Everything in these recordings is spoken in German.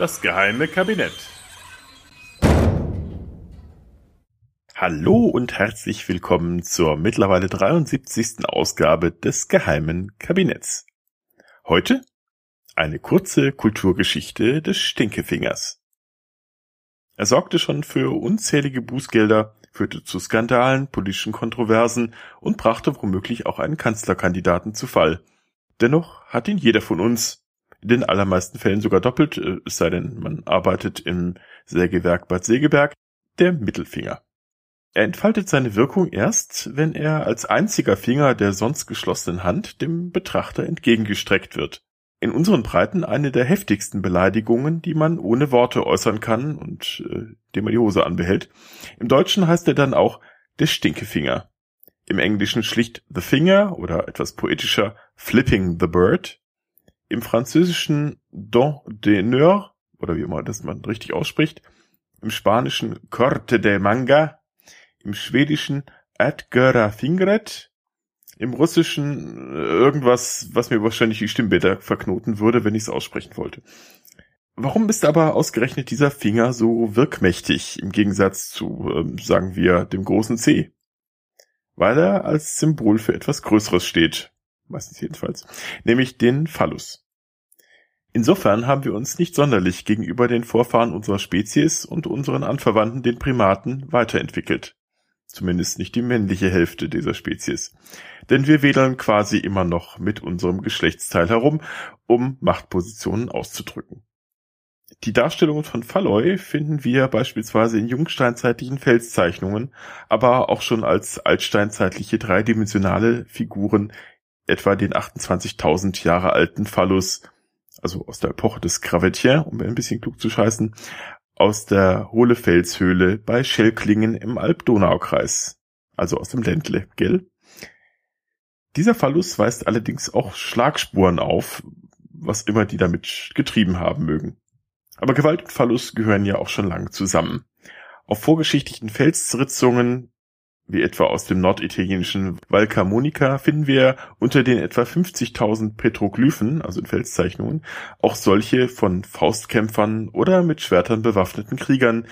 Das geheime Kabinett. Hallo und herzlich willkommen zur mittlerweile 73. Ausgabe des geheimen Kabinetts. Heute eine kurze Kulturgeschichte des Stinkefingers. Er sorgte schon für unzählige Bußgelder, führte zu Skandalen, politischen Kontroversen und brachte womöglich auch einen Kanzlerkandidaten zu Fall. Dennoch hat ihn jeder von uns, in den allermeisten Fällen sogar doppelt, äh, es sei denn, man arbeitet im Sägewerk Bad Segeberg, der Mittelfinger. Er entfaltet seine Wirkung erst, wenn er als einziger Finger der sonst geschlossenen Hand dem Betrachter entgegengestreckt wird. In unseren Breiten eine der heftigsten Beleidigungen, die man ohne Worte äußern kann und äh, dem man die Hose anbehält. Im Deutschen heißt er dann auch der Stinkefinger. Im Englischen schlicht The Finger oder etwas poetischer Flipping the Bird. Im Französischen Don d'honneur oder wie immer das man richtig ausspricht. Im Spanischen Corte de Manga im Schwedischen Adgöra Fingret, im Russischen äh, irgendwas, was mir wahrscheinlich die Stimmbänder verknoten würde, wenn ich es aussprechen wollte. Warum ist aber ausgerechnet dieser Finger so wirkmächtig im Gegensatz zu, ähm, sagen wir, dem großen C? Weil er als Symbol für etwas Größeres steht, meistens jedenfalls, nämlich den Phallus. Insofern haben wir uns nicht sonderlich gegenüber den Vorfahren unserer Spezies und unseren Anverwandten, den Primaten, weiterentwickelt. Zumindest nicht die männliche Hälfte dieser Spezies. Denn wir wedeln quasi immer noch mit unserem Geschlechtsteil herum, um Machtpositionen auszudrücken. Die Darstellungen von Phalloi finden wir beispielsweise in jungsteinzeitlichen Felszeichnungen, aber auch schon als altsteinzeitliche dreidimensionale Figuren, etwa den 28.000 Jahre alten Phallus, also aus der Epoche des Gravettien, um ein bisschen klug zu scheißen, aus der Hohlefelshöhle bei Schellklingen im Alb-Donau-Kreis, also aus dem Ländle, gell? Dieser Phallus weist allerdings auch Schlagspuren auf, was immer die damit getrieben haben mögen. Aber Gewalt und Phallus gehören ja auch schon lang zusammen. Auf vorgeschichtlichen Felsritzungen wie etwa aus dem norditalienischen Val Camonica, finden wir unter den etwa 50.000 Petroglyphen, also in Felszeichnungen, auch solche von Faustkämpfern oder mit Schwertern bewaffneten Kriegern,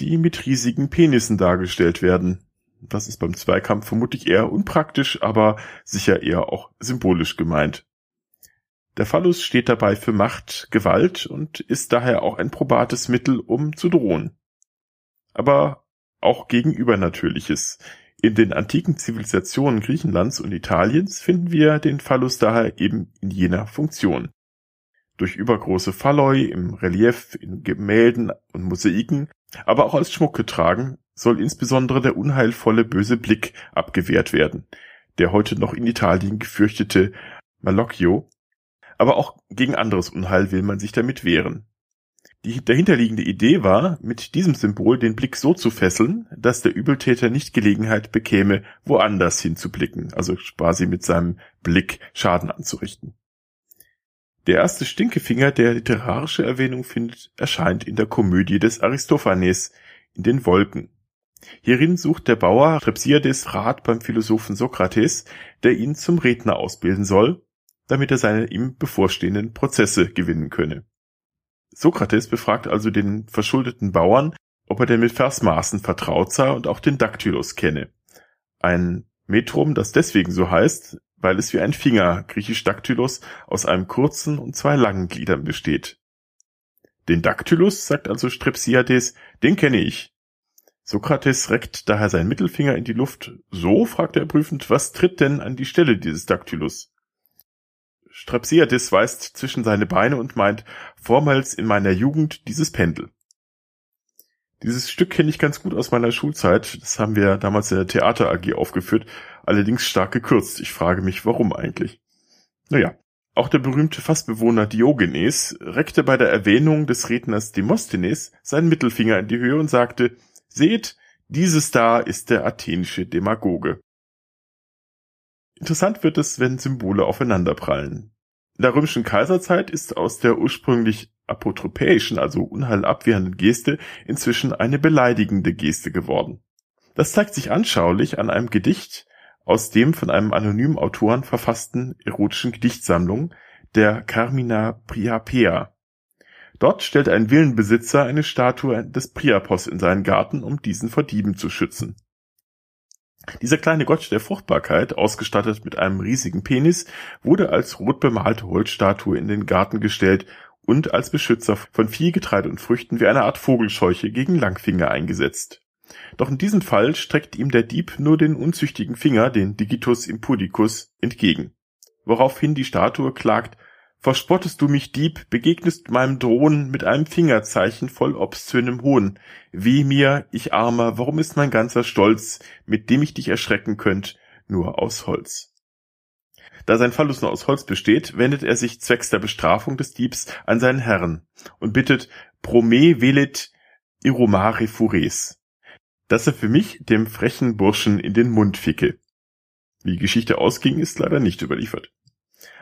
die mit riesigen Penissen dargestellt werden. Das ist beim Zweikampf vermutlich eher unpraktisch, aber sicher eher auch symbolisch gemeint. Der Phallus steht dabei für Macht, Gewalt und ist daher auch ein probates Mittel, um zu drohen. Aber auch gegen Übernatürliches. In den antiken Zivilisationen Griechenlands und Italiens finden wir den Phallus daher eben in jener Funktion. Durch übergroße Phalloi im Relief, in Gemälden und Mosaiken, aber auch als Schmuck getragen, soll insbesondere der unheilvolle böse Blick abgewehrt werden, der heute noch in Italien gefürchtete Malocchio, aber auch gegen anderes Unheil will man sich damit wehren. Die dahinterliegende Idee war, mit diesem Symbol den Blick so zu fesseln, dass der Übeltäter nicht Gelegenheit bekäme, woanders hinzublicken, also quasi mit seinem Blick Schaden anzurichten. Der erste Stinkefinger, der literarische Erwähnung findet, erscheint in der Komödie des Aristophanes in den Wolken. Hierin sucht der Bauer Trepsiades Rat beim Philosophen Sokrates, der ihn zum Redner ausbilden soll, damit er seine ihm bevorstehenden Prozesse gewinnen könne. Sokrates befragt also den verschuldeten Bauern, ob er denn mit Versmaßen vertraut sei und auch den Daktylus kenne. Ein Metrum, das deswegen so heißt, weil es wie ein Finger, griechisch Daktylus, aus einem kurzen und zwei langen Gliedern besteht. Den Daktylus, sagt also Strepsiades, den kenne ich. Sokrates reckt daher seinen Mittelfinger in die Luft. So, fragt er prüfend, was tritt denn an die Stelle dieses Daktylus? Strepsiades weist zwischen seine Beine und meint, vormals in meiner Jugend dieses Pendel. Dieses Stück kenne ich ganz gut aus meiner Schulzeit. Das haben wir damals in der Theater AG aufgeführt, allerdings stark gekürzt. Ich frage mich, warum eigentlich? Naja, auch der berühmte Fassbewohner Diogenes reckte bei der Erwähnung des Redners Demosthenes seinen Mittelfinger in die Höhe und sagte, seht, dieses da ist der athenische Demagoge. Interessant wird es, wenn Symbole aufeinanderprallen. In der römischen Kaiserzeit ist aus der ursprünglich apotropäischen, also unheilabwehrenden Geste inzwischen eine beleidigende Geste geworden. Das zeigt sich anschaulich an einem Gedicht aus dem von einem anonymen Autoren verfassten erotischen Gedichtsammlung der Carmina Priapea. Dort stellt ein Villenbesitzer eine Statue des Priapos in seinen Garten, um diesen vor Dieben zu schützen. Dieser kleine Gott der Fruchtbarkeit, ausgestattet mit einem riesigen Penis, wurde als rot bemalte Holzstatue in den Garten gestellt und als Beschützer von Vieh, Getreide und Früchten wie eine Art Vogelscheuche gegen Langfinger eingesetzt. Doch in diesem Fall streckt ihm der Dieb nur den unzüchtigen Finger, den Digitus impudicus, entgegen. Woraufhin die Statue klagt, Verspottest du mich, Dieb, begegnest meinem Drohnen mit einem Fingerzeichen voll obszönem Hohn. Weh mir, ich Armer, warum ist mein ganzer Stolz, mit dem ich dich erschrecken könnt, nur aus Holz? Da sein Phallus nur aus Holz besteht, wendet er sich zwecks der Bestrafung des Diebs an seinen Herrn und bittet Prome velit iromare fures, dass er für mich dem frechen Burschen in den Mund ficke. Wie die Geschichte ausging, ist leider nicht überliefert.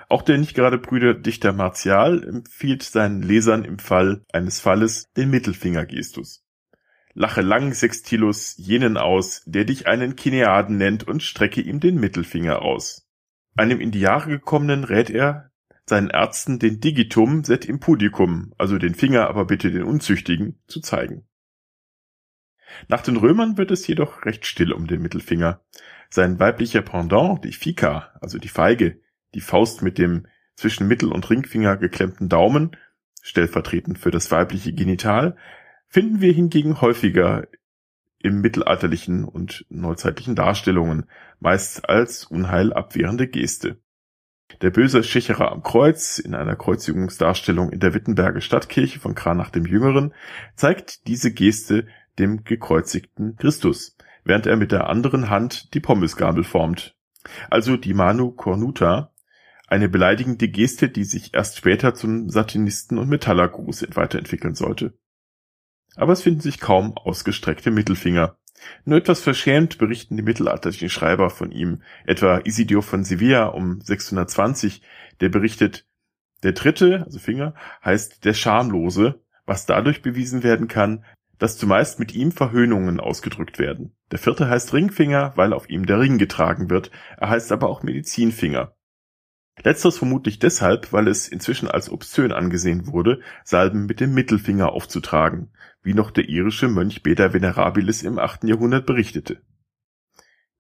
Auch der nicht gerade Brüderdichter Martial empfiehlt seinen Lesern im Fall eines Falles den Mittelfingergestus. Lache lang, Sextilus, jenen aus, der dich einen Kineaden nennt und strecke ihm den Mittelfinger aus. Einem in die Jahre gekommenen rät er, seinen Ärzten den Digitum set impudicum, also den Finger, aber bitte den Unzüchtigen, zu zeigen. Nach den Römern wird es jedoch recht still um den Mittelfinger. Sein weiblicher Pendant, die Fika, also die Feige, die Faust mit dem zwischen Mittel- und Ringfinger geklemmten Daumen, stellvertretend für das weibliche Genital, finden wir hingegen häufiger im mittelalterlichen und neuzeitlichen Darstellungen, meist als unheilabwehrende Geste. Der böse Schächerer am Kreuz in einer Kreuzigungsdarstellung in der Wittenberger Stadtkirche von Kranach dem Jüngeren zeigt diese Geste dem gekreuzigten Christus, während er mit der anderen Hand die Pommesgabel formt. Also die Manu Cornuta, eine beleidigende Geste, die sich erst später zum Satinisten- und Metallergruß weiterentwickeln sollte. Aber es finden sich kaum ausgestreckte Mittelfinger. Nur etwas verschämt berichten die mittelalterlichen Schreiber von ihm, etwa Isidio von Sevilla um 620, der berichtet, der dritte, also Finger, heißt der Schamlose, was dadurch bewiesen werden kann, dass zumeist mit ihm Verhöhnungen ausgedrückt werden. Der vierte heißt Ringfinger, weil auf ihm der Ring getragen wird, er heißt aber auch Medizinfinger. Letzteres vermutlich deshalb, weil es inzwischen als obszön angesehen wurde, Salben mit dem Mittelfinger aufzutragen, wie noch der irische Mönch Beda Venerabilis im 8. Jahrhundert berichtete.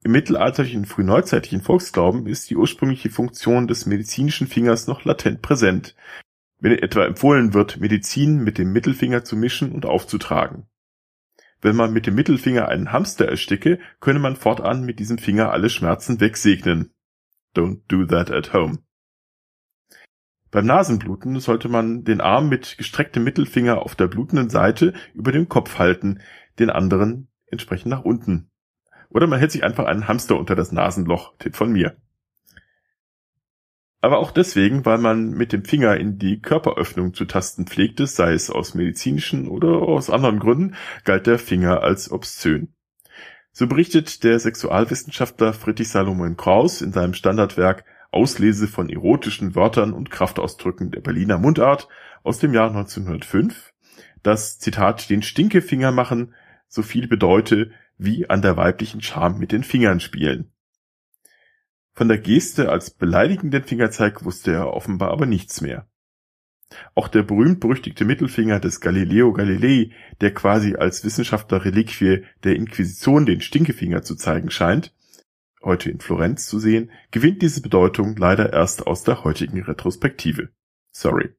Im mittelalterlichen frühneuzeitlichen Volksglauben ist die ursprüngliche Funktion des medizinischen Fingers noch latent präsent, wenn etwa empfohlen wird, Medizin mit dem Mittelfinger zu mischen und aufzutragen. Wenn man mit dem Mittelfinger einen Hamster ersticke, könne man fortan mit diesem Finger alle Schmerzen wegsegnen. Don't do that at home. Beim Nasenbluten sollte man den Arm mit gestrecktem Mittelfinger auf der blutenden Seite über dem Kopf halten, den anderen entsprechend nach unten. Oder man hält sich einfach einen Hamster unter das Nasenloch, Tipp von mir. Aber auch deswegen, weil man mit dem Finger in die Körperöffnung zu tasten pflegte, sei es aus medizinischen oder aus anderen Gründen, galt der Finger als obszön. So berichtet der Sexualwissenschaftler Friedrich Salomon Kraus in seinem Standardwerk Auslese von erotischen Wörtern und Kraftausdrücken der Berliner Mundart aus dem Jahr 1905, das Zitat den Stinkefinger machen so viel bedeute wie an der weiblichen Scham mit den Fingern spielen. Von der Geste als beleidigenden Fingerzeig wusste er offenbar aber nichts mehr. Auch der berühmt-berüchtigte Mittelfinger des Galileo Galilei, der quasi als Wissenschaftler-Reliquie der Inquisition den Stinkefinger zu zeigen scheint, heute in Florenz zu sehen, gewinnt diese Bedeutung leider erst aus der heutigen Retrospektive. Sorry.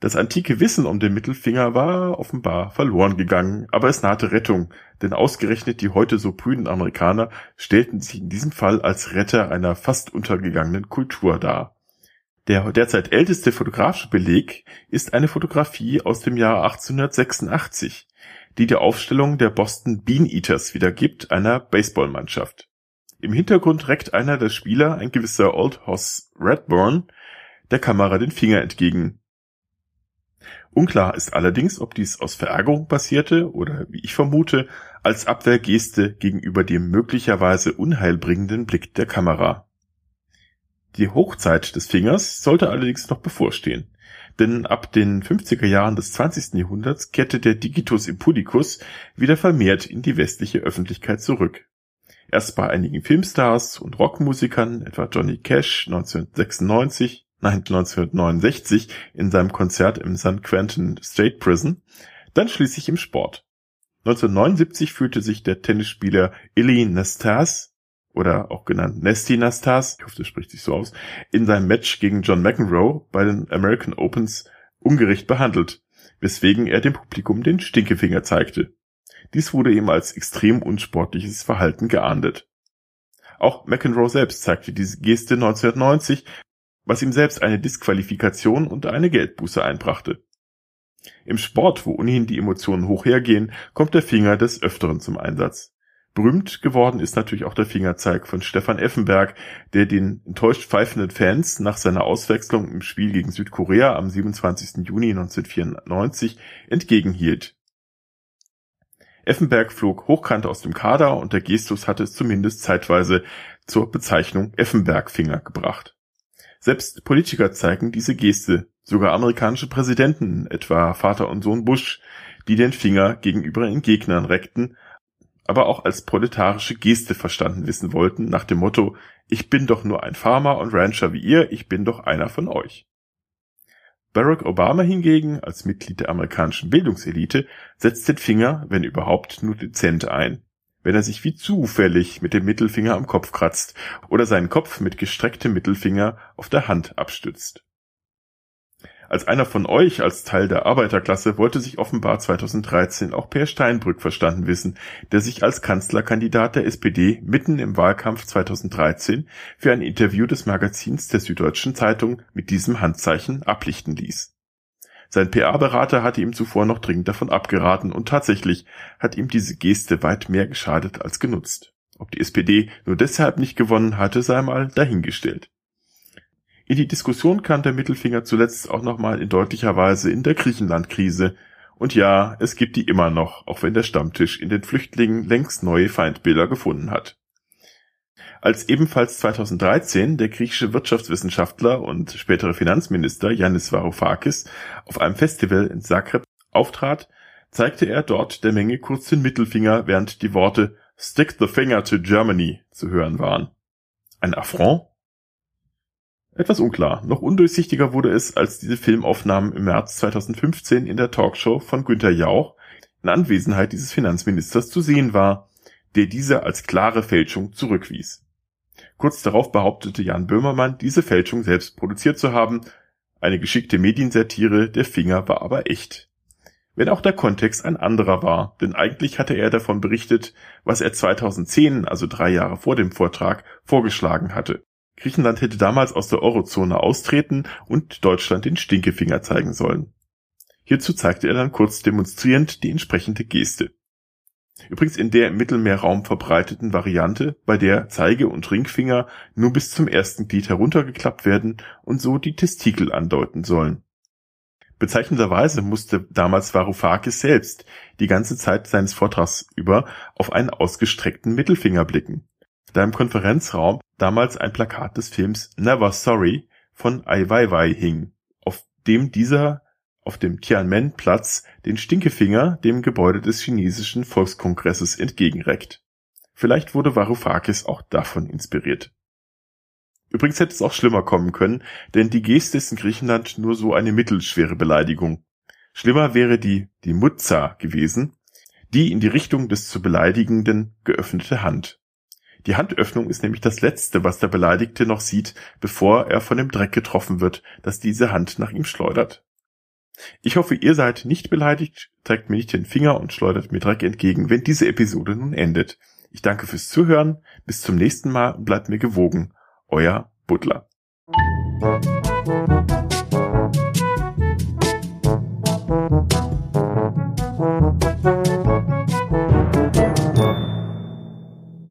Das antike Wissen um den Mittelfinger war offenbar verloren gegangen, aber es nahte Rettung, denn ausgerechnet die heute so prüden Amerikaner stellten sich in diesem Fall als Retter einer fast untergegangenen Kultur dar. Der derzeit älteste fotografische Beleg ist eine Fotografie aus dem Jahr 1886, die die Aufstellung der Boston Bean Eaters wiedergibt, einer Baseballmannschaft. Im Hintergrund reckt einer der Spieler, ein gewisser Old Hoss Redburn, der Kamera den Finger entgegen. Unklar ist allerdings, ob dies aus Verärgerung passierte oder, wie ich vermute, als Abwehrgeste gegenüber dem möglicherweise unheilbringenden Blick der Kamera. Die Hochzeit des Fingers sollte allerdings noch bevorstehen, denn ab den 50er Jahren des 20. Jahrhunderts kehrte der Digitus impudicus wieder vermehrt in die westliche Öffentlichkeit zurück. Erst bei einigen Filmstars und Rockmusikern, etwa Johnny Cash 1996, 1969 in seinem Konzert im San Quentin State Prison, dann schließlich im Sport. 1979 fühlte sich der Tennisspieler Illy Nastas oder auch genannt Nesty Nastas, ich hoffe, das spricht sich so aus, in seinem Match gegen John McEnroe bei den American Opens ungerecht behandelt, weswegen er dem Publikum den Stinkefinger zeigte. Dies wurde ihm als extrem unsportliches Verhalten geahndet. Auch McEnroe selbst zeigte diese Geste 1990, was ihm selbst eine Disqualifikation und eine Geldbuße einbrachte. Im Sport, wo ohnehin die Emotionen hoch hergehen, kommt der Finger des Öfteren zum Einsatz. Berühmt geworden ist natürlich auch der Fingerzeig von Stefan Effenberg, der den enttäuscht pfeifenden Fans nach seiner Auswechslung im Spiel gegen Südkorea am 27. Juni 1994 entgegenhielt. Effenberg flog hochkant aus dem Kader und der Gestus hatte es zumindest zeitweise zur Bezeichnung Effenberg-Finger gebracht. Selbst Politiker zeigen diese Geste, sogar amerikanische Präsidenten, etwa Vater und Sohn Bush, die den Finger gegenüber ihren Gegnern reckten, aber auch als proletarische Geste verstanden wissen wollten, nach dem Motto, ich bin doch nur ein Farmer und Rancher wie ihr, ich bin doch einer von euch. Barack Obama hingegen, als Mitglied der amerikanischen Bildungselite, setzt den Finger, wenn überhaupt, nur dezent ein wenn er sich wie zufällig mit dem Mittelfinger am Kopf kratzt oder seinen Kopf mit gestrecktem Mittelfinger auf der Hand abstützt. Als einer von euch als Teil der Arbeiterklasse wollte sich offenbar 2013 auch Per Steinbrück verstanden wissen, der sich als Kanzlerkandidat der SPD mitten im Wahlkampf 2013 für ein Interview des Magazins der Süddeutschen Zeitung mit diesem Handzeichen ablichten ließ. Sein PA-Berater hatte ihm zuvor noch dringend davon abgeraten und tatsächlich hat ihm diese Geste weit mehr geschadet als genutzt. Ob die SPD nur deshalb nicht gewonnen hatte, sei mal dahingestellt. In die Diskussion kam der Mittelfinger zuletzt auch nochmal in deutlicher Weise in der Griechenland-Krise. Und ja, es gibt die immer noch, auch wenn der Stammtisch in den Flüchtlingen längst neue Feindbilder gefunden hat als ebenfalls 2013 der griechische Wirtschaftswissenschaftler und spätere Finanzminister Yannis Varoufakis auf einem Festival in Zagreb auftrat, zeigte er dort der Menge kurz den Mittelfinger, während die Worte Stick the finger to Germany zu hören waren. Ein Affront? Etwas unklar. Noch undurchsichtiger wurde es, als diese Filmaufnahmen im März 2015 in der Talkshow von Günter Jauch in Anwesenheit dieses Finanzministers zu sehen war, der diese als klare Fälschung zurückwies. Kurz darauf behauptete Jan Böhmermann, diese Fälschung selbst produziert zu haben. Eine geschickte Mediensatire, der Finger war aber echt. Wenn auch der Kontext ein anderer war, denn eigentlich hatte er davon berichtet, was er 2010, also drei Jahre vor dem Vortrag, vorgeschlagen hatte. Griechenland hätte damals aus der Eurozone austreten und Deutschland den Stinkefinger zeigen sollen. Hierzu zeigte er dann kurz demonstrierend die entsprechende Geste. Übrigens in der im Mittelmeerraum verbreiteten Variante, bei der Zeige und Ringfinger nur bis zum ersten Glied heruntergeklappt werden und so die Testikel andeuten sollen. Bezeichnenderweise musste damals Varoufakis selbst die ganze Zeit seines Vortrags über auf einen ausgestreckten Mittelfinger blicken, da im Konferenzraum damals ein Plakat des Films Never Sorry von Ai Weiwei hing, auf dem dieser auf dem Tiananmen-Platz den Stinkefinger dem Gebäude des chinesischen Volkskongresses entgegenreckt. Vielleicht wurde Varoufakis auch davon inspiriert. Übrigens hätte es auch schlimmer kommen können, denn die Geste ist in Griechenland nur so eine mittelschwere Beleidigung. Schlimmer wäre die, die Mutza gewesen, die in die Richtung des zu Beleidigenden geöffnete Hand. Die Handöffnung ist nämlich das Letzte, was der Beleidigte noch sieht, bevor er von dem Dreck getroffen wird, das diese Hand nach ihm schleudert. Ich hoffe, ihr seid nicht beleidigt, zeigt mir nicht den Finger und schleudert mir Dreck entgegen, wenn diese Episode nun endet. Ich danke fürs Zuhören, bis zum nächsten Mal und bleibt mir gewogen. Euer Butler.